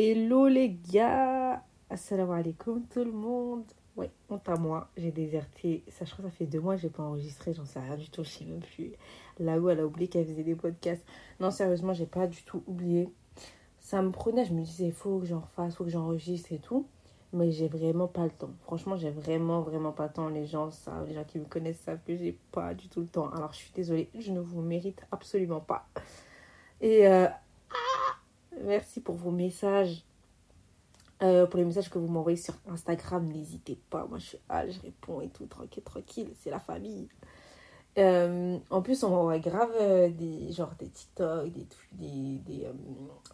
Hello les gars Assalamu alaikum tout le monde Ouais, honte à moi, j'ai déserté. Ça, je crois que ça fait deux mois que j'ai pas enregistré, j'en sais rien du tout, je sais même plus. Là où elle a oublié qu'elle faisait des podcasts. Non, sérieusement, j'ai pas du tout oublié. Ça me prenait, je me disais, il faut que j'en fasse, faut que j'enregistre et tout. Mais j'ai vraiment pas le temps. Franchement, j'ai vraiment, vraiment pas le temps. Les gens savent, les gens qui me connaissent savent que j'ai pas du tout le temps. Alors, je suis désolée, je ne vous mérite absolument pas. Et euh, Merci pour vos messages. Euh, pour les messages que vous m'envoyez sur Instagram, n'hésitez pas. Moi, je suis ah, je réponds et tout, tranquille, tranquille. C'est la famille. Euh, en plus, on m'envoie grave euh, des, genre des TikTok, des, des, des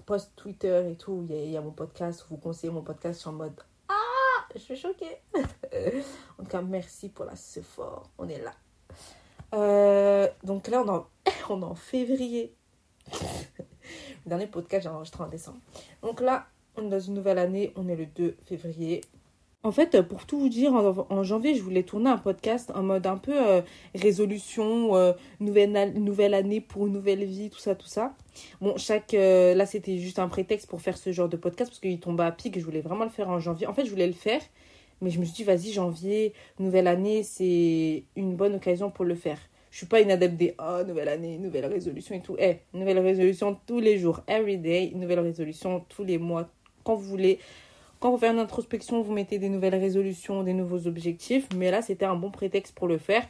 posts Twitter et tout. Il y, a, mon podcast, vous conseillez mon podcast. Je en mode Ah, je suis choquée. en tout cas, merci pour la ce fort. On est là. donc là, on, on est en février. Dernier podcast, j'ai enregistré en décembre. Donc là, on est dans une nouvelle année, on est le 2 février. En fait, pour tout vous dire, en, janvier, je voulais tourner un podcast en mode un peu euh, résolution, euh, nouvelle, année pour une nouvelle vie, tout ça, tout ça. Bon, chaque. Euh, là, c'était juste un prétexte pour faire ce genre de podcast parce qu'il tombait à pic. Je voulais vraiment le faire en janvier. En fait, je voulais le faire, mais je me suis dit, vas-y, janvier, nouvelle année, c'est une bonne occasion pour le faire. Je suis pas une adepte des oh, nouvelle année, nouvelle résolution et tout. Eh, nouvelle résolution tous les jours, every day, nouvelle résolution tous les mois, quand vous voulez. Quand vous faites une introspection, vous mettez des nouvelles résolutions, des nouveaux objectifs. Mais là, c'était un bon prétexte pour le faire.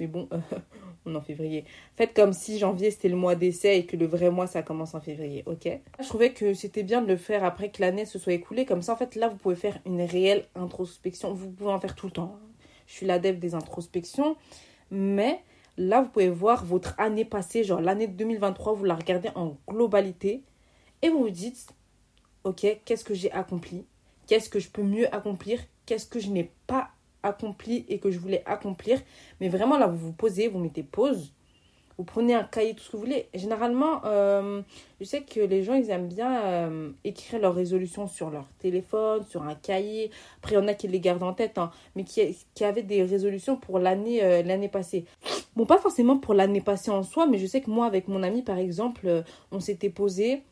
Mais bon, on est en février. Faites comme si janvier c'était le mois d'essai et que le vrai mois ça commence en février, ok? Je trouvais que c'était bien de le faire après que l'année se soit écoulée. Comme ça, en fait, là, vous pouvez faire une réelle introspection. Vous pouvez en faire tout le temps. Je suis l'adepte des introspections. Mais Là, vous pouvez voir votre année passée, genre l'année 2023, vous la regardez en globalité et vous vous dites, ok, qu'est-ce que j'ai accompli? Qu'est-ce que je peux mieux accomplir? Qu'est-ce que je n'ai pas accompli et que je voulais accomplir? Mais vraiment, là, vous vous posez, vous mettez pause vous prenez un cahier, tout ce que vous voulez. Généralement, euh, je sais que les gens, ils aiment bien euh, écrire leurs résolutions sur leur téléphone, sur un cahier. Après, il y en a qui les gardent en tête, hein, mais qui, qui avaient des résolutions pour l'année euh, l'année passée. Bon, pas forcément pour l'année passée en soi, mais je sais que moi, avec mon ami, par exemple, on s'était posé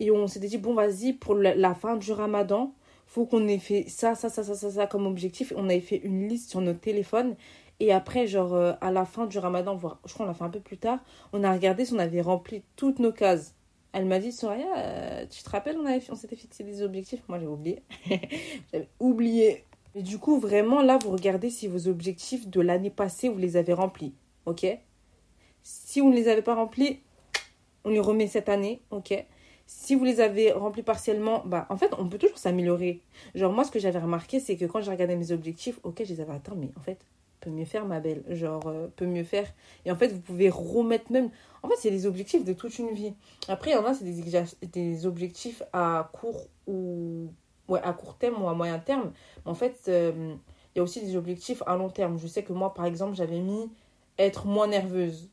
et on s'était dit, bon, vas-y, pour la, fin du ramadan, faut qu'on ait fait ça, ça, ça, ça, ça, comme objectif. On avait fait une liste sur nos téléphones et après, genre, euh, à la fin du ramadan, voire, je crois qu'on l'a fait un peu plus tard, on a regardé si on avait rempli toutes nos cases. Elle m'a dit, Soraya, euh, tu te rappelles, on, avait, on s'était fixé des objectifs? Moi, j'ai oublié. J'avais oublié. Et du coup, vraiment, là, vous regardez si vos objectifs de l'année passée, vous les avez remplis. Ok? Si vous ne les avez pas remplis, on les remet cette année. Ok? Si vous les avez remplis partiellement, bah en fait, on peut toujours s'améliorer. Genre, moi, ce que j'avais remarqué, c'est que quand j'ai regardé mes objectifs, ok, je les avais atteints, mais en fait, peut mieux faire, ma belle. Genre, euh, peut mieux faire. Et en fait, vous pouvez remettre même. En fait, c'est des objectifs de toute une vie. Après, il y en a, c'est des, des objectifs à court ou. Ouais, à court terme ou à moyen terme. Mais en fait, euh, il y a aussi des objectifs à long terme. Je sais que moi, par exemple, j'avais mis être moins nerveuse.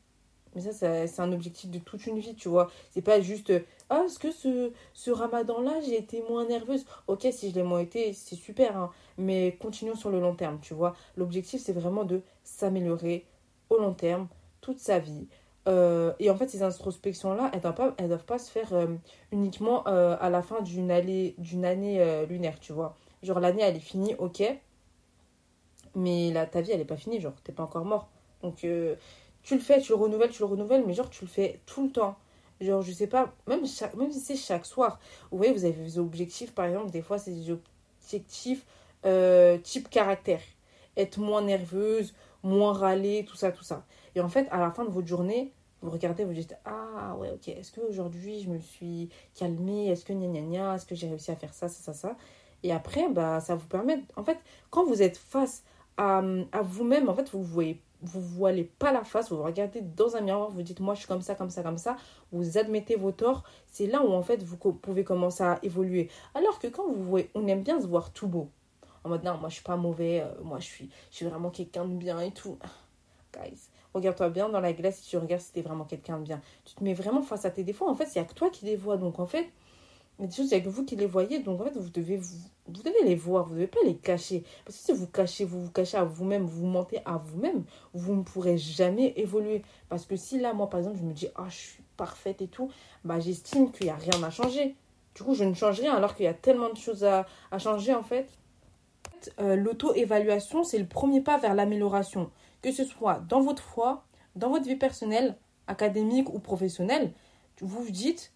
Mais ça, c'est un objectif de toute une vie, tu vois. C'est pas juste, ah, est-ce que ce, ce ramadan-là, j'ai été moins nerveuse? Ok, si je l'ai moins été, c'est super, hein. mais continuons sur le long terme, tu vois. L'objectif, c'est vraiment de s'améliorer au long terme, toute sa vie. Euh, et en fait, ces introspections-là, elles ne doivent, pas, se faire euh, uniquement euh, à la fin d'une année, d'une année lunaire, tu vois. Genre, l'année, elle est finie, ok, mais ta vie, elle n'est pas finie, genre, t'es pas encore mort. Donc, tu le fais, tu le renouvelles, tu le renouvelles, mais genre tu le fais tout le temps. Genre, je sais pas, même, même si c'est chaque soir. Vous voyez, vous avez des objectifs, par exemple, des fois, c'est des objectifs euh, type caractère. Être moins nerveuse, moins râler, tout ça, tout ça. Et en fait, à la fin de votre journée, vous regardez, vous dites Ah ouais, ok, est-ce qu'aujourd'hui je me suis calmée? Est-ce que gna gna gna? Est-ce que j'ai réussi à faire ça, ça, ça, ça? Et après, bah, ça vous permet. En fait, quand vous êtes face à, à vous-même, en fait, vous voyez vous voilez pas la face, vous, regardez dans un miroir, vous dites moi je suis comme ça, comme ça, comme ça, vous admettez vos torts, c'est là où en fait vous pouvez commencer à évoluer. Alors que quand vous voyez, on aime bien se voir tout beau. En mode non, moi je suis pas mauvais, euh, moi je suis, je suis vraiment quelqu'un de bien et tout. Guys, regarde-toi bien dans la glace si tu regardes si t'es vraiment quelqu'un de bien. Tu te mets vraiment face à tes défauts. En fait, il n'y a que toi qui les vois. Donc en fait, a des choses, il que vous qui les voyez. Donc en fait, vous devez, vous, vous devez les voir. Vous ne devez pas les cacher. Parce que si vous cachez, vous vous cachez à vous-même, vous mentez à vous-même, vous ne pourrez jamais évoluer. Parce que si là, moi par exemple, je me dis, ah, je suis parfaite et tout, bah j'estime qu'il n'y a rien à changer. Du coup, je ne change rien alors qu'il y a tellement de choses à, à changer en fait. Euh, L'auto-évaluation, c'est le premier pas vers l'amélioration. Que ce soit dans votre foi, dans votre vie personnelle, académique ou professionnelle, vous vous dites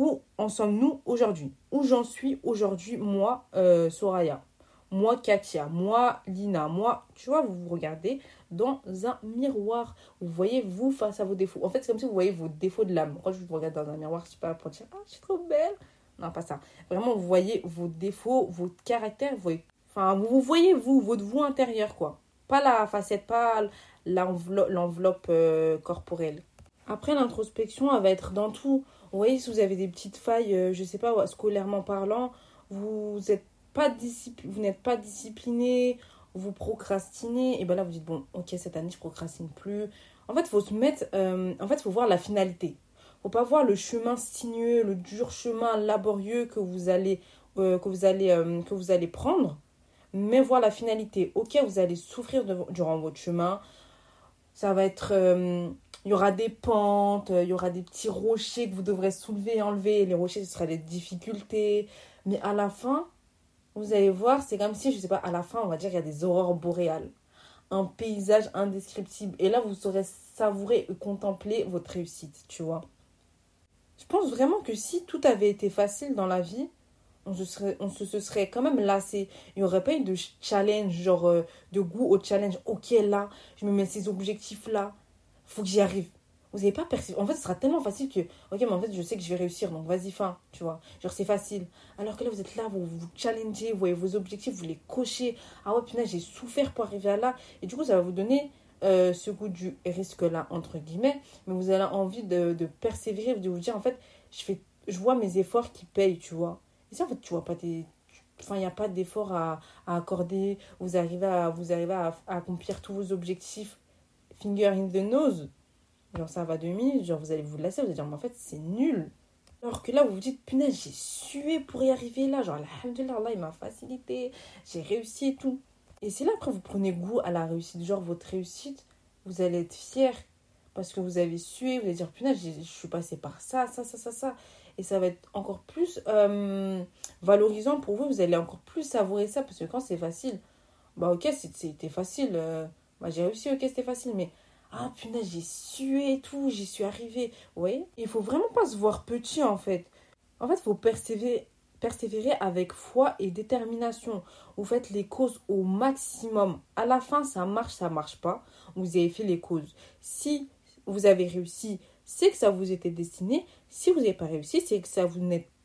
où en sommes-nous aujourd'hui? Où j'en suis aujourd'hui, moi, euh, Soraya? Moi, Katia Moi, Lina Moi, tu vois, vous vous regardez dans un miroir. Vous voyez vous face à vos défauts. En fait, c'est comme si vous voyez vos défauts de l'âme. Quand je vous regarde dans un miroir, je sais pas pour dire Ah, je suis trop belle. Non, pas ça. Vraiment, vous voyez vos défauts, votre caractère. Vous voyez, enfin, vous voyez vous, votre vous intérieur, quoi. Pas la facette, pas l'enveloppe euh, corporelle. Après, l'introspection, elle va être dans tout. Vous voyez, si vous avez des petites failles, euh, je sais pas, scolairement parlant, vous n'êtes pas, vous n'êtes pas discipliné, vous procrastinez, et ben là, vous dites, bon, ok, cette année, je procrastine plus. En fait, faut se mettre, euh, en fait, faut voir la finalité. faut pas voir le chemin sinueux, le dur chemin laborieux que vous allez, que vous allez, que vous allez prendre mais voir la finalité. Ok, vous allez souffrir durant votre chemin. Ça va être. Euh, il y aura des pentes, il y aura des petits rochers que vous devrez soulever enlever. Les rochers, ce sera des difficultés. Mais à la fin, vous allez voir, c'est comme si, je sais pas, à la fin, on va dire, il y a des aurores boréales. Un paysage indescriptible. Et là, vous saurez savourer et contempler votre réussite, tu vois. Je pense vraiment que si tout avait été facile dans la vie, on se serait, on se, serait quand même lassé. Il n'y aurait pas eu de challenge, genre euh, de goût au challenge. Ok, là, je me mets ces objectifs-là. Faut que j'y arrive. Vous n'avez pas perçu. En fait, ce sera tellement facile que, ok, mais en fait, je sais que je vais réussir, donc vas-y, fin, tu vois. Genre, c'est facile. Alors que là, vous êtes là, vous vous challengez, vous voyez vos objectifs, vous les cochez. Ah ouais, putain, j'ai souffert pour arriver à là. Et du coup, ça va vous donner euh, ce goût du risque-là, entre guillemets. Mais vous avez envie de, persévérer, de vous dire, en fait, je, fais, je vois mes efforts qui payent, tu vois. Et ça, en fait, tu vois pas des. Enfin, il n'y a pas d'effort à, à, accorder. Vous arrivez, à, vous arrivez à, accomplir tous vos objectifs finger in the nose. Genre, ça va deux minutes. Genre, vous allez vous lasser. Vous allez dire, mais en fait, c'est nul. Alors que là, vous vous dites, punaise, j'ai sué pour y arriver là. Genre, alhamdoulilah, Allah, il m'a facilité. J'ai réussi et tout. Et c'est là, après, vous prenez goût à la réussite. Genre, votre réussite, vous allez être fier parce que vous avez sué. Vous allez dire, punaise, je suis passé par ça, ça, ça, ça, ça et ça va être encore plus euh, valorisant pour vous. Vous allez encore plus savourer ça parce que quand c'est facile, bah ok, c'était facile. Euh, j'ai réussi, ok, c'était facile, mais ah punaise, j'ai sué et tout, j'y suis arrivée. Oui, il faut vraiment pas se voir petit en fait. En fait, il faut persévérer, avec foi et détermination. Vous faites les causes au maximum. À la fin, ça marche, ça marche pas. Vous avez fait les causes. Si vous avez réussi, c'est que ça vous était destiné. Si vous n'avez pas réussi, c'est que ça vous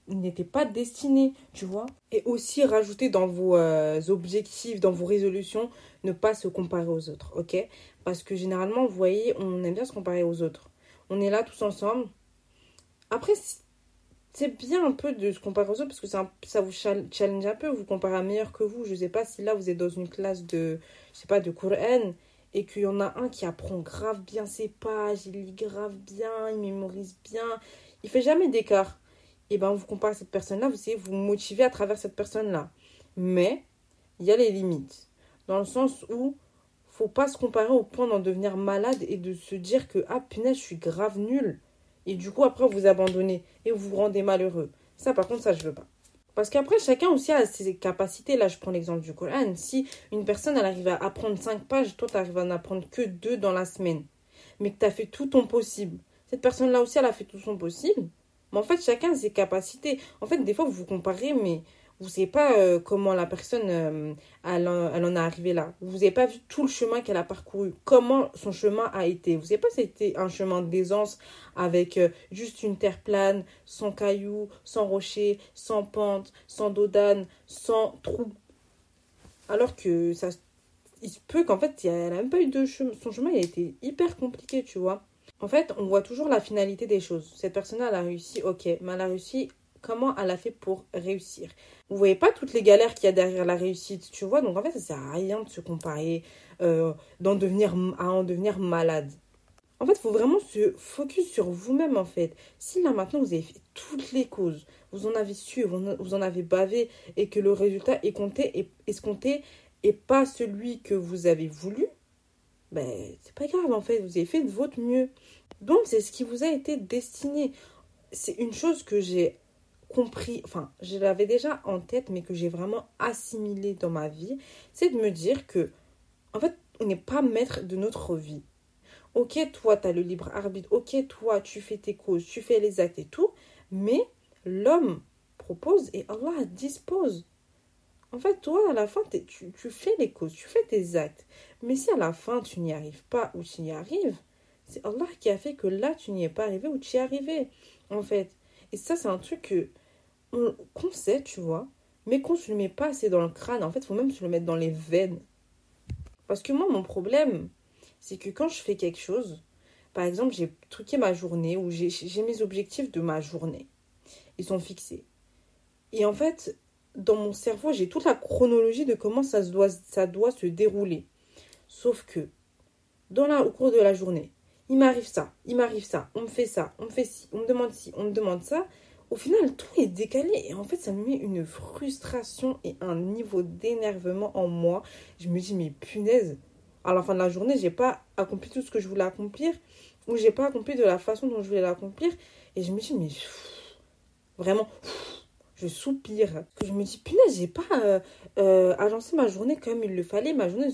n'était pas destiné, tu vois. Et aussi rajouter dans vos euh, objectifs, dans vos résolutions, ne pas se comparer aux autres, ok? Parce que généralement, vous voyez, on aime bien se comparer aux autres. On est là tous ensemble. Après, c'est bien un peu de se comparer aux autres parce que ça, vous challenge un peu, vous comparez à meilleur que vous. Je sais pas si là vous êtes dans une classe de, je sais pas, de Coran et qu'il y en a un qui apprend grave bien ses pages, il lit grave bien, il mémorise bien, il fait jamais d'écart. Et ben vous comparez à cette personne-là, vous essayez vous motiver à travers cette personne-là. Mais il y a les limites. Dans le sens où faut pas se comparer au point d'en devenir malade et de se dire que ah punaise, je suis grave nul. Et du coup après vous abandonnez et vous vous rendez malheureux. Ça par contre ça je veux pas. Parce qu'après, chacun aussi a ses capacités. Là, je prends l'exemple du Coran. Si une personne, elle arrive à apprendre 5 pages, toi, tu arrives à en apprendre que 2 dans la semaine. Mais que tu as fait tout ton possible. Cette personne-là aussi, elle a fait tout son possible. Mais en fait, chacun a ses capacités. En fait, des fois, vous vous comparez, mais vous ne savez pas euh, comment la personne euh, elle, en est arrivée là. Vous n'avez pas vu tout le chemin qu'elle a parcouru, comment son chemin a été. Vous savez pas si c'était un chemin d'aisance avec euh, juste une terre plane, sans cailloux, sans rochers, sans pente, sans dodane, sans trou. Alors que ça, il se peut qu'en fait, elle n'a même pas eu de chemin. Son chemin a été hyper compliqué, tu vois. En fait, on voit toujours la finalité des choses. Cette personne-là, elle a réussi, ok, mais elle a réussi comment elle a fait pour réussir? Vous voyez pas toutes les galères qu'il y a derrière la réussite, tu vois? Donc en fait, ça sert à rien de se comparer, euh, à en devenir malade. En fait, il faut vraiment se focus sur vous-même, en fait. Si là, maintenant, vous avez fait toutes les causes, vous en avez su, vous en avez bavé, et que le résultat est compté, escompté, et pas celui que vous avez voulu, ben, c'est pas grave, en fait. Vous avez fait de votre mieux. Donc, c'est ce qui vous a été destiné. C'est une chose que j'ai compris, enfin, je l'avais déjà en tête, mais que j'ai vraiment assimilé dans ma vie, c'est de me dire que, en fait, on n'est pas maître de notre vie. Ok, toi, tu as le libre arbitre. Ok, toi, tu fais tes causes, tu fais les actes et tout. Mais l'homme propose et Allah dispose. En fait, toi, à la fin, tu, tu fais les causes, tu fais tes actes. Mais si à la fin, tu n'y arrives pas ou tu y arrives, c'est Allah qui a fait que là, tu n'y es pas arrivé ou tu y es arrivé. En fait. Et ça, c'est un truc qu'on sait, tu vois, mais qu'on se le met pas assez dans le crâne. En fait, il faut même se le mettre dans les veines. Parce que moi, mon problème, c'est que quand je fais quelque chose, par exemple, j'ai truqué ma journée ou j'ai mes objectifs de ma journée. Ils sont fixés. Et en fait, dans mon cerveau, j'ai toute la chronologie de comment ça, doit, ça doit se dérouler. Sauf que, dans la, au cours de la journée, il m'arrive ça, il m'arrive ça, on me fait ça, on me fait ci, on me demande ci, on me demande ça. Au final, tout est décalé et en fait, ça me met une frustration et un niveau d'énervement en moi. Je me dis, mais punaise, à la fin de la journée, j'ai pas accompli tout ce que je voulais accomplir ou j'ai pas accompli de la façon dont je voulais l'accomplir. Et je me dis, mais vraiment, je soupire. Je me dis, punaise, j'ai pas euh, euh, agencé ma journée comme il le fallait. Ma journée ne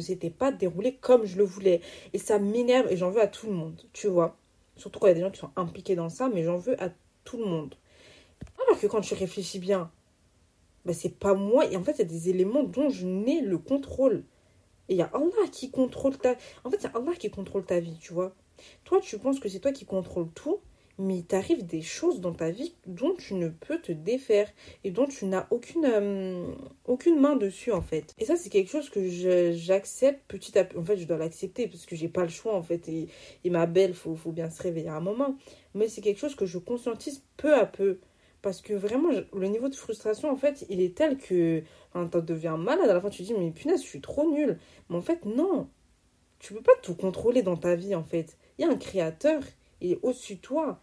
s'était pas déroulée comme je le voulais. Et ça m'énerve et j'en veux à tout le monde, tu vois. Surtout quand il y a des gens qui sont impliqués dans ça, mais j'en veux à tout le monde. Alors que quand tu réfléchis bien, bah, c'est pas moi. Et en fait, il y a des éléments dont je n'ai le contrôle. Et il y a Allah qui contrôle ta... En fait, c'est Allah qui contrôle ta vie, tu vois. Toi, tu penses que c'est toi qui contrôle tout, mais il t'arrive des choses dans ta vie dont tu ne peux te défaire et dont tu n'as aucune, euh, aucune main dessus en fait. Et ça c'est quelque chose que j'accepte petit à petit. En fait je dois l'accepter parce que j'ai pas le choix en fait et, et ma belle, faut, faut bien se réveiller à un moment. Mais c'est quelque chose que je conscientise peu à peu. Parce que vraiment, le niveau de frustration, en fait, il est tel que enfin, tu deviens malade. À la fin, tu te dis, mais punaise, je suis trop nulle. Mais en fait, non. Tu peux pas tout contrôler dans ta vie, en fait. Il y a un créateur, il est au-dessus de toi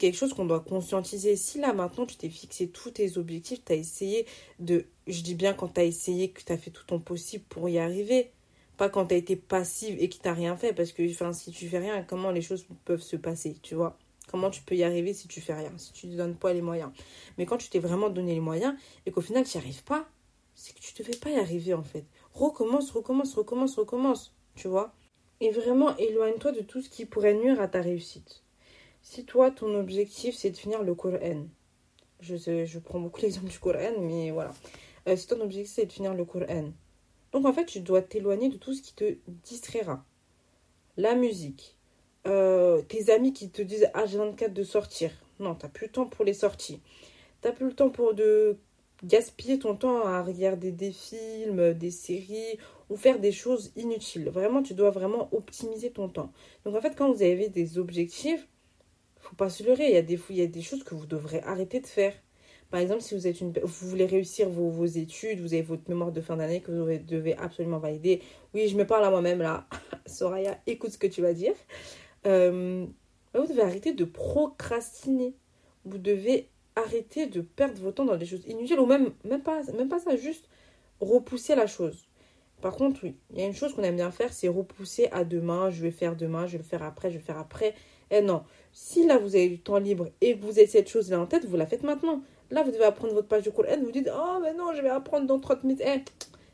quelque chose qu'on doit conscientiser. Si là maintenant tu t'es fixé tous tes objectifs, tu as essayé de, je dis bien quand tu as essayé, que tu as fait tout ton possible pour y arriver, pas quand tu as été passive et que tu rien fait, parce que si tu fais rien, comment les choses peuvent se passer, tu vois? Comment tu peux y arriver si tu fais rien, si tu ne donnes pas les moyens? Mais quand tu t'es vraiment donné les moyens et qu'au final tu n'y arrives pas, c'est que tu ne devais pas y arriver en fait. Recommence, recommence, recommence, recommence, tu vois? Et vraiment éloigne-toi de tout ce qui pourrait nuire à ta réussite. Si toi, ton objectif, c'est de finir le Coran, je, je prends beaucoup l'exemple du Coran, mais voilà. Euh, si ton objectif, c'est de finir le Coran, donc en fait, tu dois t'éloigner de tout ce qui te distraira. La musique, euh, tes amis qui te disent Ah, j'ai 24 de sortir. Non, t'as plus le temps pour les sorties. T'as plus le temps pour de gaspiller ton temps à regarder des films, des séries ou faire des choses inutiles. Vraiment, tu dois vraiment optimiser ton temps. Donc en fait, quand vous avez des objectifs, faut pas se leurrer. Il y a des, il y a des choses que vous devrez arrêter de faire. Par exemple, si vous, êtes une, vous voulez réussir vos, vos études, vous avez votre mémoire de fin d'année que vous devez absolument valider. Oui, je me parle à moi-même là. Soraya, écoute ce que tu vas dire. Euh, vous devez arrêter de procrastiner. Vous devez arrêter de perdre votre temps dans des choses inutiles ou même, même, pas, même pas ça, juste repousser la chose. Par contre, oui, il y a une chose qu'on aime bien faire, c'est repousser à demain. Je vais faire demain, je vais le faire après, je vais le faire après. Eh non, si là vous avez du temps libre et que vous avez cette chose-là en tête, vous la faites maintenant. Là, vous devez apprendre votre page de Coran, vous dites Oh, mais non, je vais apprendre dans 30 minutes. Eh,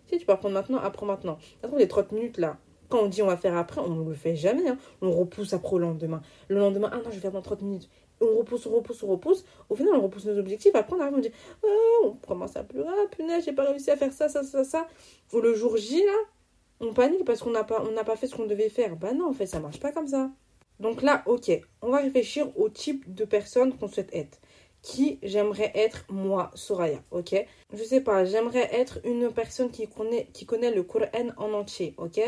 si tu peux apprendre maintenant, apprends maintenant. Attends, les 30 minutes là, quand on dit on va faire après, on ne le fait jamais. Hein. On repousse après au lendemain. Le lendemain, ah non, je vais faire dans 30 minutes. On repousse, on repousse, on repousse. Au final, on repousse nos objectifs. Après, on arrive, on dit oh, on commence à pleurer. Ah, punaise, j'ai pas réussi à faire ça, ça, ça, ça. Ou le jour J, là, on panique parce qu'on n'a pas, pas fait ce qu'on devait faire. Bah non, en fait, ça marche pas comme ça. Donc là, ok, on va réfléchir au type de personne qu'on souhaite être. Qui j'aimerais être moi, Soraya, ok? Je sais pas, j'aimerais être une personne qui connaît, le Coran en entier, ok?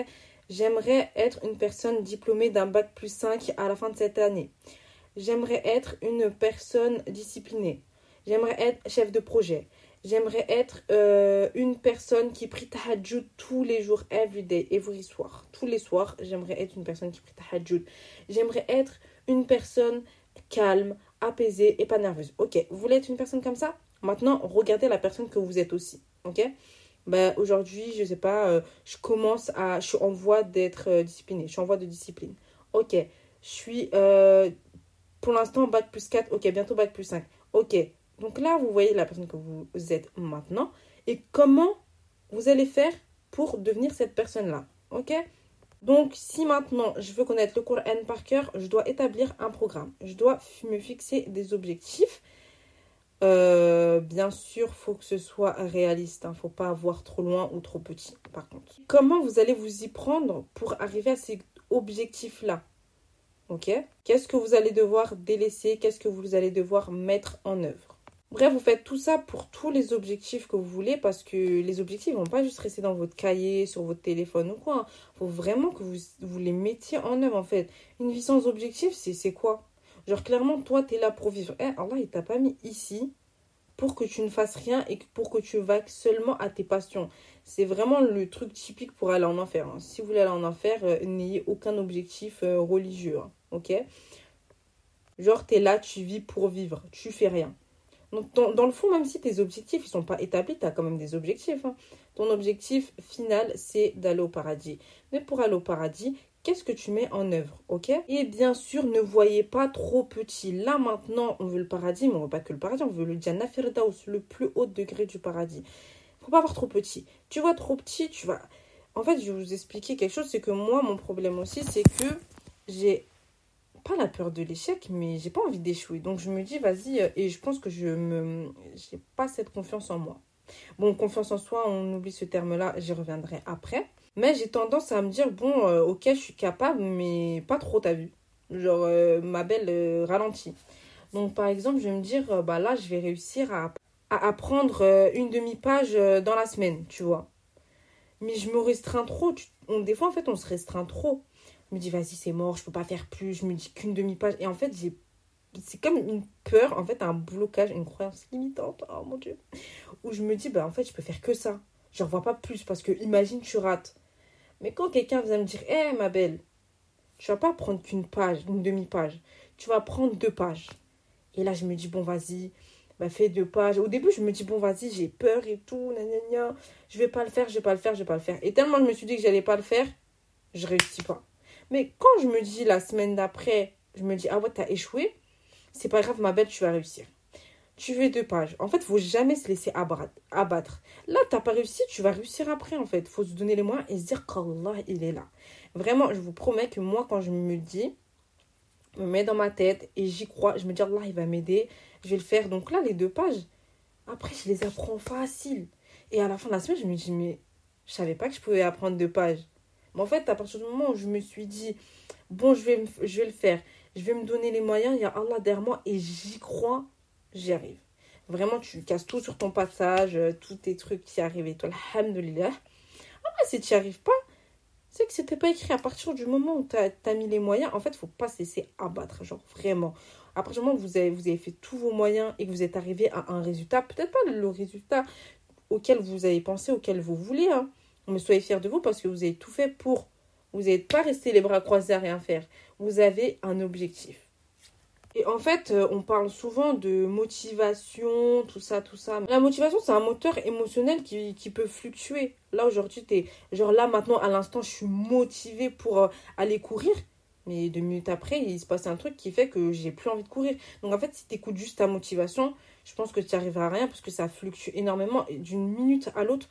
J'aimerais être une personne diplômée d'un bac plus 5 à la fin de cette année. J'aimerais être une personne disciplinée. J'aimerais être chef de projet. J'aimerais être euh, une personne qui prie tahajjud tous les jours, every day, every soir. Tous les soirs, j'aimerais être une personne qui prie tahajjud. J'aimerais être une personne calme, apaisée et pas nerveuse. Ok, vous voulez être une personne comme ça? Maintenant, regardez la personne que vous êtes aussi. Ok? Ben, Aujourd'hui, je sais pas, euh, je commence à. Je suis en voie d'être euh, disciplinée. Je suis en voie de discipline. Ok, je suis pour l'instant bac plus 4. Ok, bientôt bac plus 5. Ok, donc là, vous voyez la personne que vous êtes maintenant et comment vous allez faire pour devenir cette personne-là. Ok? Donc, si maintenant je veux connaître le cours N par cœur, je dois établir un programme. Je dois me fixer des objectifs. Euh, bien sûr, faut que ce soit réaliste. ne hein. Faut pas avoir trop loin ou trop petit. Par contre, comment vous allez vous y prendre pour arriver à ces objectifs-là Ok? Qu'est-ce que vous allez devoir délaisser? Qu'est-ce que vous allez devoir mettre en œuvre? Bref, vous faites tout ça pour tous les objectifs que vous voulez parce que les objectifs vont pas juste rester dans votre cahier, sur votre téléphone ou quoi. Il faut vraiment que vous, vous les mettiez en œuvre en fait. Une vie sans objectif, c'est quoi? Genre clairement, toi, tu es là pour vivre. Eh, Allah, il t'a pas mis ici pour que tu ne fasses rien et pour que tu vaques seulement à tes passions. C'est vraiment le truc typique pour aller en enfer. Hein. Si vous voulez aller en enfer, euh, n'ayez aucun objectif euh, religieux. Hein. ok? Genre, tu es là, tu vis pour vivre. Tu fais rien. Donc, dans, le fond, même si tes objectifs ne sont pas établis, tu as quand même des objectifs. Hein. Ton objectif final, c'est d'aller au paradis. Mais pour aller au paradis, qu'est-ce que tu mets en œuvre, ok? Et bien sûr, ne voyez pas trop petit. Là, maintenant, on veut le paradis, mais on veut pas que le paradis, on veut le Jannah Firdaus, le plus haut degré du paradis. Faut pas avoir trop petit. Tu vois trop petit, tu vas... En fait, je vais vous expliquer quelque chose, c'est que moi, mon problème aussi, c'est que j'ai pas la peur de l'échec, mais j'ai pas envie d'échouer. Donc je me dis, vas-y, euh, et je pense que je me. J'ai pas cette confiance en moi. Bon, confiance en soi, on oublie ce terme-là, j'y reviendrai après. Mais j'ai tendance à me dire, bon, euh, ok, je suis capable, mais pas trop, t'as vu. Genre, euh, ma belle ralentit. Donc, par exemple, je vais me dire, bah là, je vais réussir à, à apprendre une demi-page dans la semaine, tu vois. Mais je me restreins trop. des fois, en fait, on se restreint trop. Je me dis, vas-y, c'est mort, je peux pas faire plus. Je me dis qu'une demi-page. Et en fait, c'est comme une peur, en fait, un blocage, une croyance limitante, oh mon dieu, où je me dis, bah en fait, je peux faire que ça. Je vois pas plus parce que imagine, tu rates. Mais quand quelqu'un vient me dire, hé ma belle, tu vas pas prendre qu'une page, une demi-page, tu vas prendre deux pages. Et là, je me dis, bon, vas-y, bah, fais deux pages. Au début, je me dis, bon, vas-y, j'ai peur et tout, gna, je vais pas le faire, je vais pas le faire, je vais pas le faire. Et tellement je me suis dit que j'allais pas le faire, je réussis pas. Mais quand je me dis la semaine d'après, je me dis, ah ouais, t'as échoué, c'est pas grave, ma belle, tu vas réussir. Tu fais deux pages. En fait, faut jamais se laisser abattre. Là, t'as pas réussi, tu vas réussir après, en fait. faut se donner les moyens et se dire qu'Allah, il est là. Vraiment, je vous promets que moi, quand je me dis, je me mets dans ma tête et j'y crois, je me dis, Allah, il va m'aider, je vais le faire. Donc là, les deux pages, après, je les apprends facile. Et à la fin de la semaine, je me dis, mais je savais pas que je pouvais apprendre deux pages. Mais en fait, à partir du moment où je me suis dit, bon, je vais, je le faire, je vais me donner les moyens, il y a Allah derrière moi et j'y crois, j'y arrive. Vraiment, tu casses tout sur ton passage, euh, tous tes trucs qui arrivent et toi, alhamdoulilah. Ah, si tu n'y arrives pas, c'est que c'était pas écrit à partir du moment où tu as, mis les moyens. En fait, il faut pas se laisser abattre, genre vraiment. À partir du moment où vous avez, vous avez fait tous vos moyens et que vous êtes arrivé à un résultat, peut-être pas le résultat auquel vous avez pensé, auquel vous voulez, hein, mais soyez fiers de vous parce que vous avez tout fait pour. Vous n'êtes pas resté les bras croisés à rien faire. Vous avez un objectif. Et en fait, euh, on parle souvent de motivation, tout ça, tout ça. La motivation, c'est un moteur émotionnel qui, peut fluctuer. Là, aujourd'hui, es Genre là, maintenant, à l'instant, je suis motivée pour euh, aller courir. Mais deux minutes après, il se passe un truc qui fait que j'ai plus envie de courir. Donc en fait, si tu écoutes juste ta motivation, je pense que tu n'arriveras à rien parce que ça fluctue énormément. D'une minute à l'autre,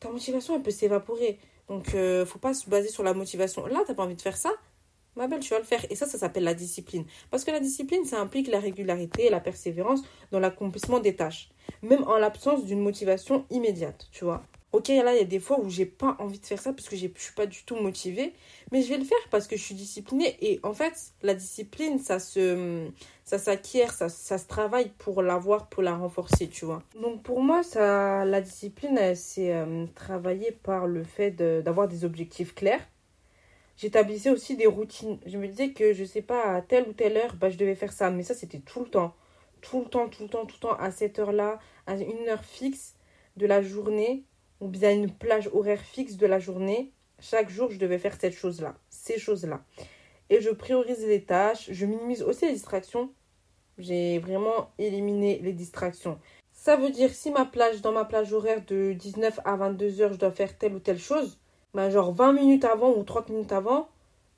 ta motivation, elle peut s'évaporer. Donc, euh, faut pas se baser sur la motivation. Là, t'as pas envie de faire ça Ma belle, tu vas le faire. Et ça, ça s'appelle la discipline. Parce que la discipline, ça implique la régularité et la persévérance dans l'accomplissement des tâches. Même en l'absence d'une motivation immédiate, tu vois. Ok, là, il y a des fois où j'ai pas envie de faire ça parce que je suis pas du tout motivée. Mais je vais le faire parce que je suis disciplinée. Et en fait, la discipline, ça se ça s'acquiert, ça, ça, se travaille pour l'avoir, pour la renforcer, tu vois. Donc pour moi, ça, la discipline, c'est euh, par le fait d'avoir des objectifs clairs. J'établissais aussi des routines. Je me disais que, je sais pas, à telle ou telle heure, bah, je devais faire ça. Mais ça, c'était tout le temps. Tout le temps, tout le temps, tout le temps, à cette heure-là, à une heure fixe de la journée, ou bien une plage horaire fixe de la journée. Chaque jour, je devais faire cette chose-là, ces choses-là et je priorise les tâches. Je minimise aussi les distractions. J'ai vraiment éliminé les distractions. Ça veut dire si ma plage, dans ma plage horaire de 19 à 22 heures, je dois faire telle ou telle chose, ben genre 20 minutes avant ou 30 minutes avant,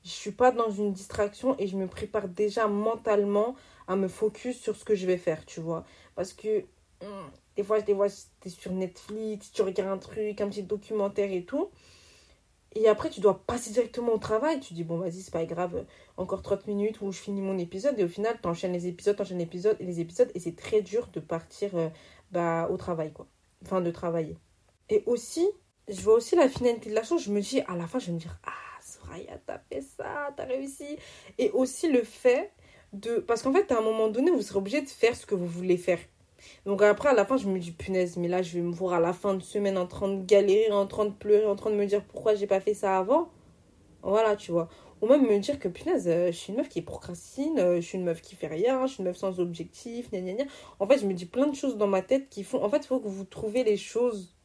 je suis pas dans une distraction et je me prépare déjà mentalement à me focus sur ce que je vais faire, tu vois. Parce que des fois, des fois, t'es sur Netflix, tu regardes un truc, un petit documentaire et tout. Et après, tu dois passer directement au travail. Tu dis, bon, vas-y, c'est pas grave, encore 30 minutes où je finis mon épisode. Et au final, tu enchaînes les épisodes, tu enchaînes les épisodes et les épisodes. Et c'est très dur de partir euh, bah, au travail, quoi. Enfin, de travailler. Et aussi, je vois aussi la finalité de la chose. Je me dis, à la fin, je vais me dire, ah, Soraya, t'as fait ça, t'as réussi. Et aussi le fait de. Parce qu'en fait, à un moment donné, vous serez obligé de faire ce que vous voulez faire. Donc après, à la fin, je me dis, punaise, mais là, je vais me voir à la fin de semaine en train de galérer, en train de pleurer, en train de me dire pourquoi j'ai pas fait ça avant. Voilà, tu vois. Ou même me dire que, punaise, euh, je suis une meuf qui procrastine, euh, je suis une meuf qui fait rien, je suis une meuf sans objectif, gna gna gna. En fait, je me dis plein de choses dans ma tête qui font... En fait, il faut que vous trouviez les choses,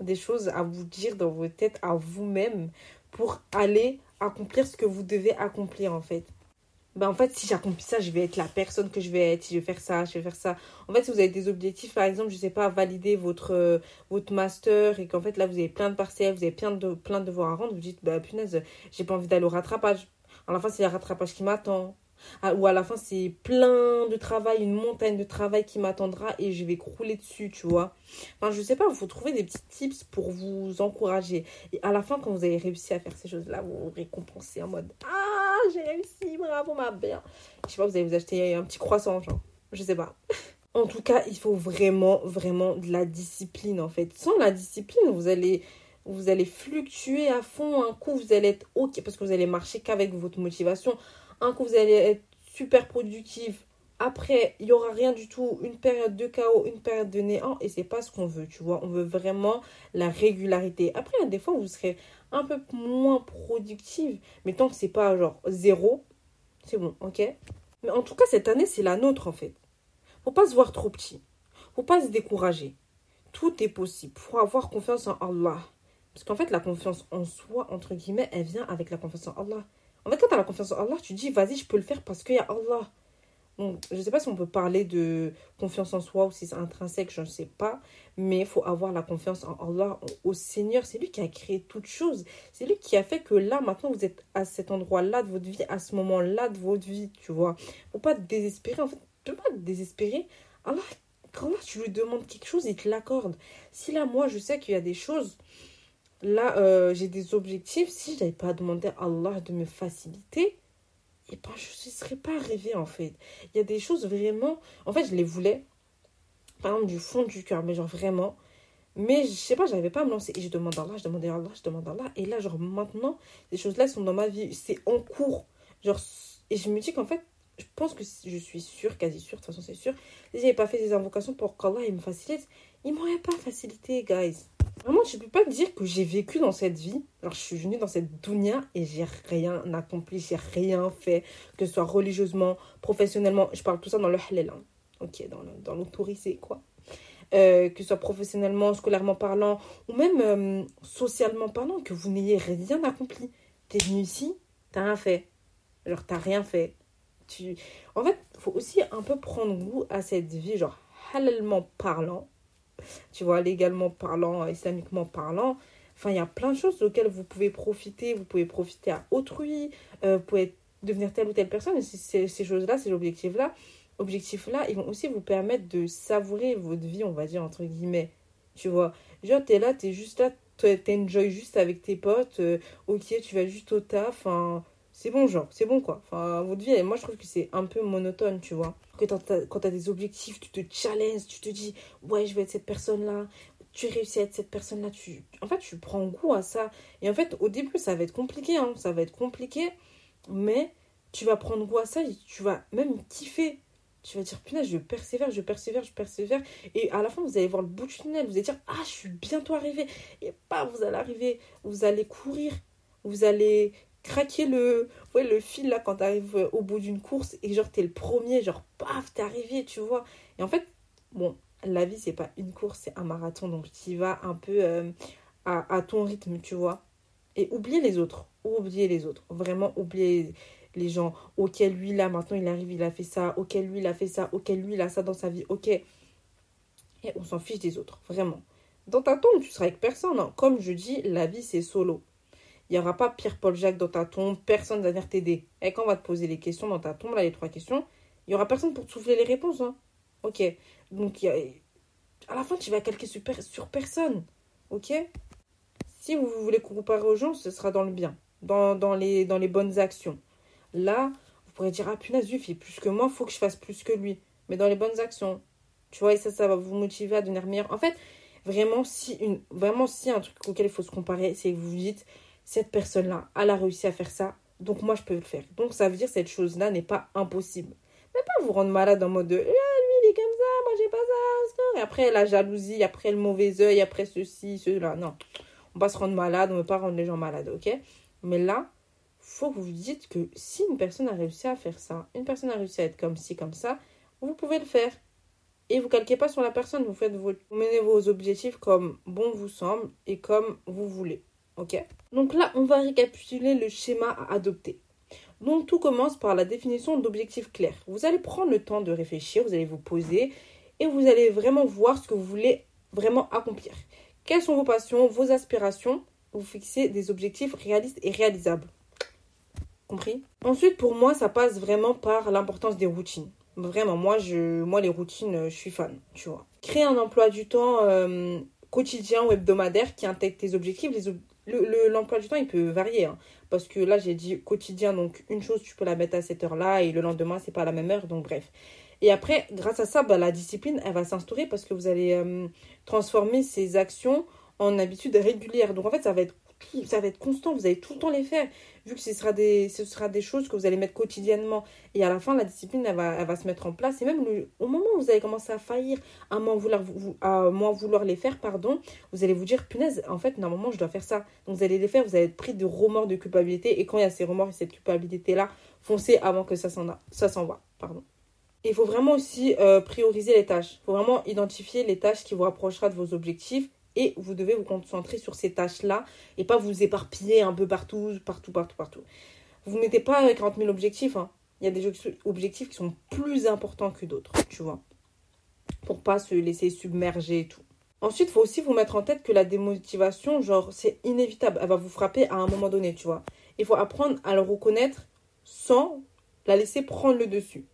des choses à vous dire dans vos têtes, à vous-même, pour aller accomplir ce que vous devez accomplir, en fait ben en fait, si j'accomplis ça, je vais être la personne que je vais être, si je vais faire ça, je vais faire ça. En fait, si vous avez des objectifs, par exemple, je sais pas, valider votre, euh, master et qu'en fait, là, vous avez plein de partiels, vous avez plein de, plein de devoirs à rendre, vous dites, bah punaise, j'ai pas envie d'aller au rattrapage. À la fin, c'est le rattrapage qui m'attend. Ah, ou à la fin, c'est plein de travail, une montagne de travail qui m'attendra et je vais crouler dessus, tu vois. Enfin, je sais pas, il faut trouver des petits tips pour vous encourager. Et à la fin, quand vous avez réussi à faire ces choses-là, vous vous récompensez en mode Ah j'ai réussi, bravo ma belle. Je sais pas, vous allez vous acheter un petit croissant, genre. Je sais pas. En tout cas, il faut vraiment, vraiment de la discipline, en fait. Sans la discipline, vous allez, vous allez fluctuer à fond. Un coup, vous allez être OK parce que vous allez marcher qu'avec votre motivation. Un coup, vous allez être super productif. Après, il y aura rien du tout. Une période de chaos, une période de néant. Et c'est pas ce qu'on veut, tu vois. On veut vraiment la régularité. Après, des fois vous serez un peu moins productive. Mais tant que c'est pas genre zéro, c'est bon, ok? Mais en tout cas, cette année, c'est la nôtre en fait. Faut pas se voir trop petit. Faut pas se décourager. Tout est possible. Faut avoir confiance en Allah. Parce qu'en fait, la confiance en soi, entre guillemets, elle vient avec la confiance en Allah. En fait, quand tu as la confiance en Allah, tu dis, vas-y, je peux le faire parce qu'il y a Allah. Je ne sais pas si on peut parler de confiance en soi ou si c'est intrinsèque, je ne sais pas. Mais il faut avoir la confiance en Allah, au Seigneur. C'est lui qui a créé toutes choses. C'est lui qui a fait que là, maintenant, vous êtes à cet endroit-là de votre vie, à ce moment-là de votre vie, tu vois. faut pas te désespérer. En fait, tu peux pas te désespérer. Allah, quand là, tu lui demandes quelque chose, il te l'accorde. Si là, moi, je sais qu'il y a des choses là, euh, j'ai des objectifs. Si je n'avais pas demandé à Allah de me faciliter, et ben, je ne serais pas arrivée en fait. Il y a des choses vraiment. En fait, je les voulais, par exemple, du fond du cœur, mais genre vraiment. Mais je sais pas, j'avais pas à me lancer. Et je demande à Allah, je demande à Allah, je demande à Allah. Et là, genre maintenant, ces choses-là sont dans ma vie. C'est en cours. Genre, et je me dis qu'en fait, je pense que je suis sûre, quasi sûre, de toute façon, c'est sûr. Si j'avais pas fait des invocations pour qu'Allah me facilite, il m'aurait pas facilité, guys. Vraiment, je peux pas dire que j'ai vécu dans cette vie. Alors, je suis venue dans cette dunya et j'ai rien accompli, j'ai rien fait, que ce soit religieusement, professionnellement. Je parle tout ça dans le halal, hein. ok, dans, l'autorité, quoi? Euh, que ce soit professionnellement, scolairement parlant, ou même euh, socialement parlant, que vous n'ayez rien accompli. T'es venu ici, t'as rien fait. Alors, t'as rien fait. Tu... En fait, faut aussi un peu prendre goût à cette vie, genre, halalement parlant tu vois, légalement parlant, islamiquement parlant. Enfin, il y a plein de choses auxquelles vous pouvez profiter. Vous pouvez profiter à autrui. Euh, vous pouvez devenir telle ou telle personne. Ces, ces choses-là, ces objectifs-là, objectifs-là, ils vont aussi vous permettre de savourer votre vie, on va dire, entre guillemets. Tu vois, genre, t'es là, t'es juste là, t'enjoy juste avec tes potes. Euh, ok, tu vas juste au taf. Enfin, c'est bon, genre, c'est bon, quoi. Enfin, votre vie, moi, je trouve que c'est un peu monotone, tu vois que quand tu as des objectifs, tu te challenges, tu te dis, ouais, je vais être cette personne-là, tu réussis à être cette personne-là, tu... en fait, tu prends goût à ça. Et en fait, au début, ça va être compliqué, hein, ça va être compliqué, mais tu vas prendre goût à ça tu vas même kiffer. Tu vas dire, punaise, je persévère, je persévère, je persévère. Et à la fin, vous allez voir le bout du tunnel, vous allez dire, ah, je suis bientôt arrivé. Et pas, vous allez arriver, vous allez courir, vous allez craquer le, ouais, le fil là quand t'arrives euh, au bout d'une course et genre t'es le premier, genre paf, t'es arrivé, tu vois. Et en fait, bon, la vie c'est pas une course, c'est un marathon, donc tu vas un peu euh, à, ton rythme, tu vois. Et oublier les autres, oublier les autres, vraiment oublier les gens. Ok, lui là maintenant il arrive, il a fait ça, ok, lui il a fait ça, ok, lui il a ça dans sa vie, ok. Et on s'en fiche des autres, vraiment. Dans ta tombe, tu seras avec personne. Hein. Comme je dis, la vie c'est solo. Il n'y aura pas Pierre-Paul Jacques dans ta tombe, personne ne va venir t'aider. Et quand on va te poser les questions dans ta tombe, là, les trois questions, Il y aura personne pour te souffler les réponses. Hein. Ok. Donc, a... à la fin, tu vas calquer sur, personne. Ok Si vous voulez comparer aux gens, ce sera dans le bien, dans, dans, les, dans les bonnes actions. Là, vous pourrez dire Ah, punaise, lui, fait plus que moi, faut que je fasse plus que lui. Mais dans les bonnes actions. Tu vois, et ça, ça va vous motiver à devenir meilleur. En fait, vraiment, si, une, vraiment, si un truc auquel il faut se comparer, c'est que vous vous dites Cette personne-là, elle a réussi à faire ça, donc moi, je peux le faire. Donc, ça veut dire que cette chose-là n'est pas impossible. Mais pas vous rendre malade en mode de, comme ça, moi j'ai pas ça. Et après la jalousie, après le mauvais oeil, après ceci, cela. Non, on va se rendre malade, on ne veut pas rendre les gens malades, ok? Mais là, faut que vous vous dites que si une personne a réussi à faire ça, une personne a réussi à être comme ci, comme ça, vous pouvez le faire. Et vous calquez pas sur la personne, vous faites vous menez vos objectifs comme bon vous semble et comme vous voulez. Donc là, on va récapituler le schéma à adopter. Donc tout commence par la définition d'objectifs clairs. Vous allez prendre le temps de réfléchir, vous allez vous poser et vous allez vraiment voir ce que vous voulez vraiment accomplir. Quelles sont vos passions, vos aspirations? Vous fixez des objectifs réalistes et réalisables. Compris? Ensuite, pour moi, ça passe vraiment par l'importance des routines. Vraiment, moi, je, moi les routines, je suis fan, tu vois. Créer un emploi du temps euh, quotidien ou hebdomadaire qui intègre tes objectifs. L'emploi le, du temps, il peut varier. Hein. Parce que là, j'ai dit quotidien, donc une chose, tu peux la mettre à cette heure-là et le lendemain, c'est pas la même heure, donc bref. Et après, grâce à ça, bah, la discipline, elle va s'instaurer parce que vous allez euh, transformer ces actions en habitudes régulières. Donc en fait, ça va être ça va être constant, vous allez tout le temps les faire, vu que ce sera des, ce sera des choses que vous allez mettre quotidiennement. Et à la fin, la discipline, va, va se mettre en place. Et même au moment où vous allez commencer à faillir, à moins vouloir, à moins vouloir les faire, pardon, vous allez vous dire, punaise, en fait, normalement, je dois faire ça. Donc vous allez les faire, vous allez être pris de remords de culpabilité. Et quand il y a ces remords et cette culpabilité-là, foncez avant que ça s'en, ça s'en. Pardon. Il faut vraiment aussi euh, prioriser les tâches. Il faut vraiment identifier les tâches qui vous rapprochera de vos objectifs et vous devez vous concentrer sur ces tâches-là et pas vous éparpiller un peu partout, partout, partout, partout. Vous mettez pas 40 000 objectifs. Hein. Il y a des objectifs qui sont plus importants que d'autres, tu vois. Pour pas se laisser submerger et tout. Ensuite, il faut aussi vous mettre en tête que la démotivation, genre, c'est inévitable. Elle va vous frapper à un moment donné, tu vois. Il faut apprendre à le reconnaître sans la laisser prendre le dessus.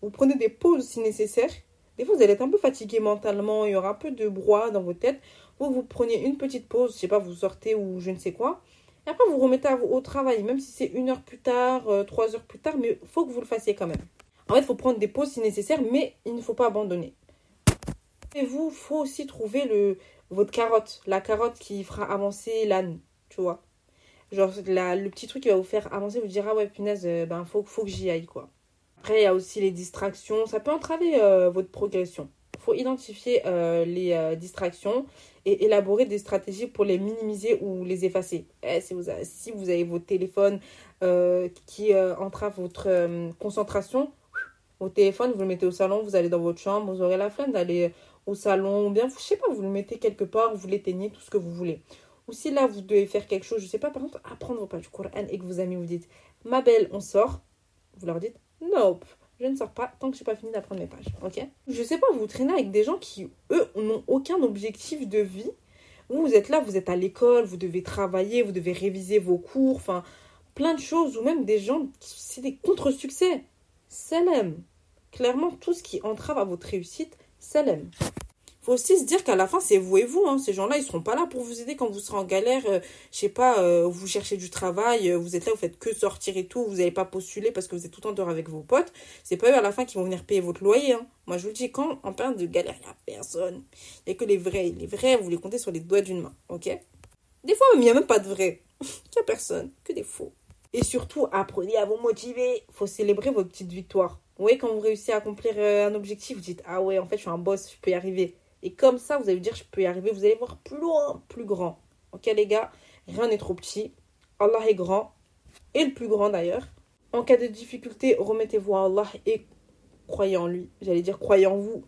Vous prenez des pauses si nécessaire. Des fois, vous allez être un peu fatigué mentalement, il y aura un peu de brouhaha dans votre tête. Vous, vous preniez une petite pause, je sais pas, vous sortez ou je ne sais quoi. Et après, vous remettez au travail, même si c'est une heure plus tard, euh, trois heures plus tard, mais il faut que vous le fassiez quand même. En fait, il faut prendre des pauses si nécessaire, mais il ne faut pas abandonner. Et vous, faut aussi trouver le, votre carotte, la carotte qui fera avancer l'âne, tu vois. Genre, le petit truc qui va vous faire avancer, vous dira, ah ouais, punaise, euh, ben, faut, faut que j'y aille, quoi. Après, il y a aussi les distractions, ça peut entraver euh, votre progression. Il faut identifier les distractions et élaborer des stratégies pour les minimiser ou les effacer. Eh, si, vous avez, si vous votre téléphone euh, qui euh, entrave votre euh, concentration, au téléphone, vous le mettez au salon, vous allez dans votre chambre, vous aurez la flemme d'aller au salon, ou bien, je sais pas, vous le mettez quelque part, vous l'éteignez, tout ce que vous voulez. Ou si là, vous devez faire quelque chose, je sais pas, par exemple, apprendre pas du Coran et que vos amis vous dites, ma belle, on sort, vous leur dites, nope, je ne sors pas tant que je n'ai pas fini d'apprendre mes pages. Ok? Je sais pas, vous traînez avec des gens qui, eux, n'ont aucun objectif de vie. Vous, êtes là, vous êtes à l'école, vous devez travailler, vous devez réviser vos cours, enfin, plein de choses. Ou même des gens, c'est des contre-succès. Salam. Clairement, tout ce qui entrave à votre réussite, salam faut aussi se dire qu'à la fin, c'est vous et vous. Hein. Ces gens-là, ils seront pas là pour vous aider quand vous serez en galère. Euh, je sais pas, euh, vous cherchez du travail, euh, vous êtes là, vous faites que sortir et tout. Vous n'allez pas postuler parce que vous êtes tout le temps dehors avec vos potes. C'est pas eux à la fin qui vont venir payer votre loyer. Hein. Moi, je vous le dis, quand en période de galère, il n'y a personne. Il n'y a que les vrais. Les vrais, vous les comptez sur les doigts d'une main. Ok? Des fois, il n'y a même pas de vrais. Il n'y a personne. Que des faux. Et surtout, apprenez à vous motiver. faut célébrer votre petite victoire. Vous voyez, quand vous réussissez à accomplir un objectif, vous dites Ah ouais, en fait, je suis un boss, je peux y arriver. Et comme ça, vous allez vous dire, je peux y arriver. Vous allez voir plus loin, plus grand. Ok, les gars, rien n'est trop petit. Allah est grand. Et le plus grand d'ailleurs. En cas de difficulté, remettez-vous à Allah et croyez en lui. J'allais dire croyez en vous.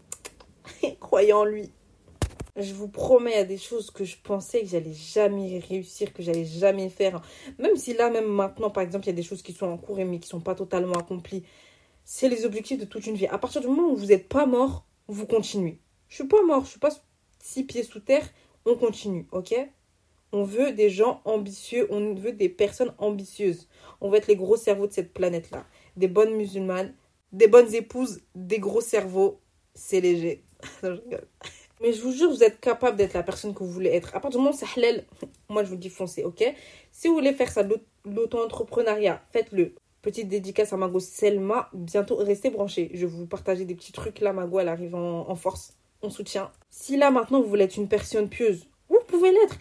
croyez en lui. Je vous promets, il y a des choses que je pensais que j'allais jamais réussir, que j'allais jamais faire. Même si là, même maintenant, par exemple, il y a des choses qui sont en cours mais qui ne sont pas totalement accomplies. C'est les objectifs de toute une vie. À partir du moment où vous n'êtes pas mort, vous continuez. Je suis pas mort, je suis pas six pieds sous terre. On continue, ok? On veut des gens ambitieux, on veut des personnes ambitieuses. On veut être les gros cerveaux de cette planète-là. Des bonnes musulmanes, des bonnes épouses, des gros cerveaux, c'est léger. Mais je vous jure, vous êtes capable d'être la personne que vous voulez être. À partir du moment où c'est halal, moi je vous dis foncez, ok? Si vous voulez faire ça, l'auto-entrepreneuriat, faites-le. Petite dédicace à Mago Selma. Bientôt, restez branchés. Je vais vous partager des petits trucs là. Mago, elle arrive en, force. On soutient. Si là maintenant vous voulez être une personne pieuse, vous pouvez l'être.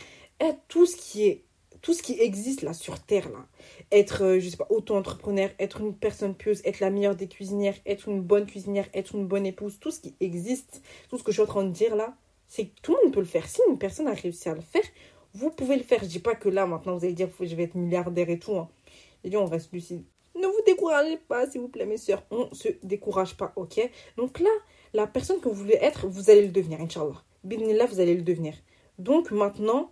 Tout ce qui est tout ce qui existe là sur terre là être euh, je sais pas auto-entrepreneur être une personne pieuse être la meilleure des cuisinières être une bonne cuisinière être une bonne épouse tout ce qui existe tout ce que je suis en train de dire là c'est que tout le monde peut le faire si une personne a réussi à le faire vous pouvez le faire je dis pas que là maintenant vous allez dire je vais être milliardaire et tout hein. et on reste lucide ne vous découragez pas s'il vous plaît mes soeurs on se décourage pas ok? Donc là la personne que vous voulez être vous allez le devenir inchallah là vous allez le devenir donc maintenant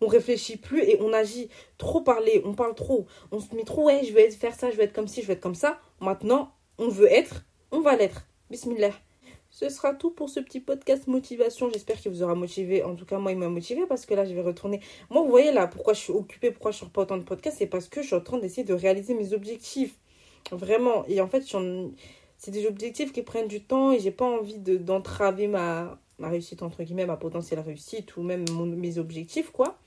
on réfléchit plus et on agit. Trop parler, on parle trop. On se met trop, ouais, je vais faire ça, je vais être comme ci, je vais être comme ça. Maintenant, on veut être, on va l'être. Bismillah. Ce sera tout pour ce petit podcast motivation. J'espère qu'il vous aura motivé. En tout cas, moi, il m'a motivé parce que là, je vais retourner. Moi, vous voyez là, pourquoi je suis occupée, pourquoi je ne sors pas autant de podcasts, c'est parce que je suis en train d'essayer de réaliser mes objectifs. Vraiment. Et en fait, c'est des objectifs qui prennent du temps et j'ai pas envie d'entraver ma, ma réussite, entre guillemets, ma potentielle réussite ou même mes objectifs, quoi.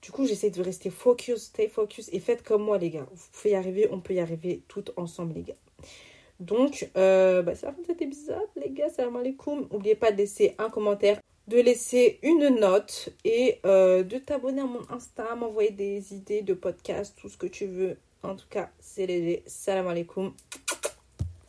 Du coup, j'essaie de rester focus, stay focus et faites comme moi, les gars. Vous pouvez y arriver, on peut y arriver tout ensemble, les gars. Donc, euh, bah, c'est la fin de cet épisode, les gars. Salam alaikum. N'oubliez pas de laisser un commentaire, de laisser une note et euh, de t'abonner à mon Insta, m'envoyer des idées de podcast, tout ce que tu veux. En tout cas, c'est léger. Salam alaikum.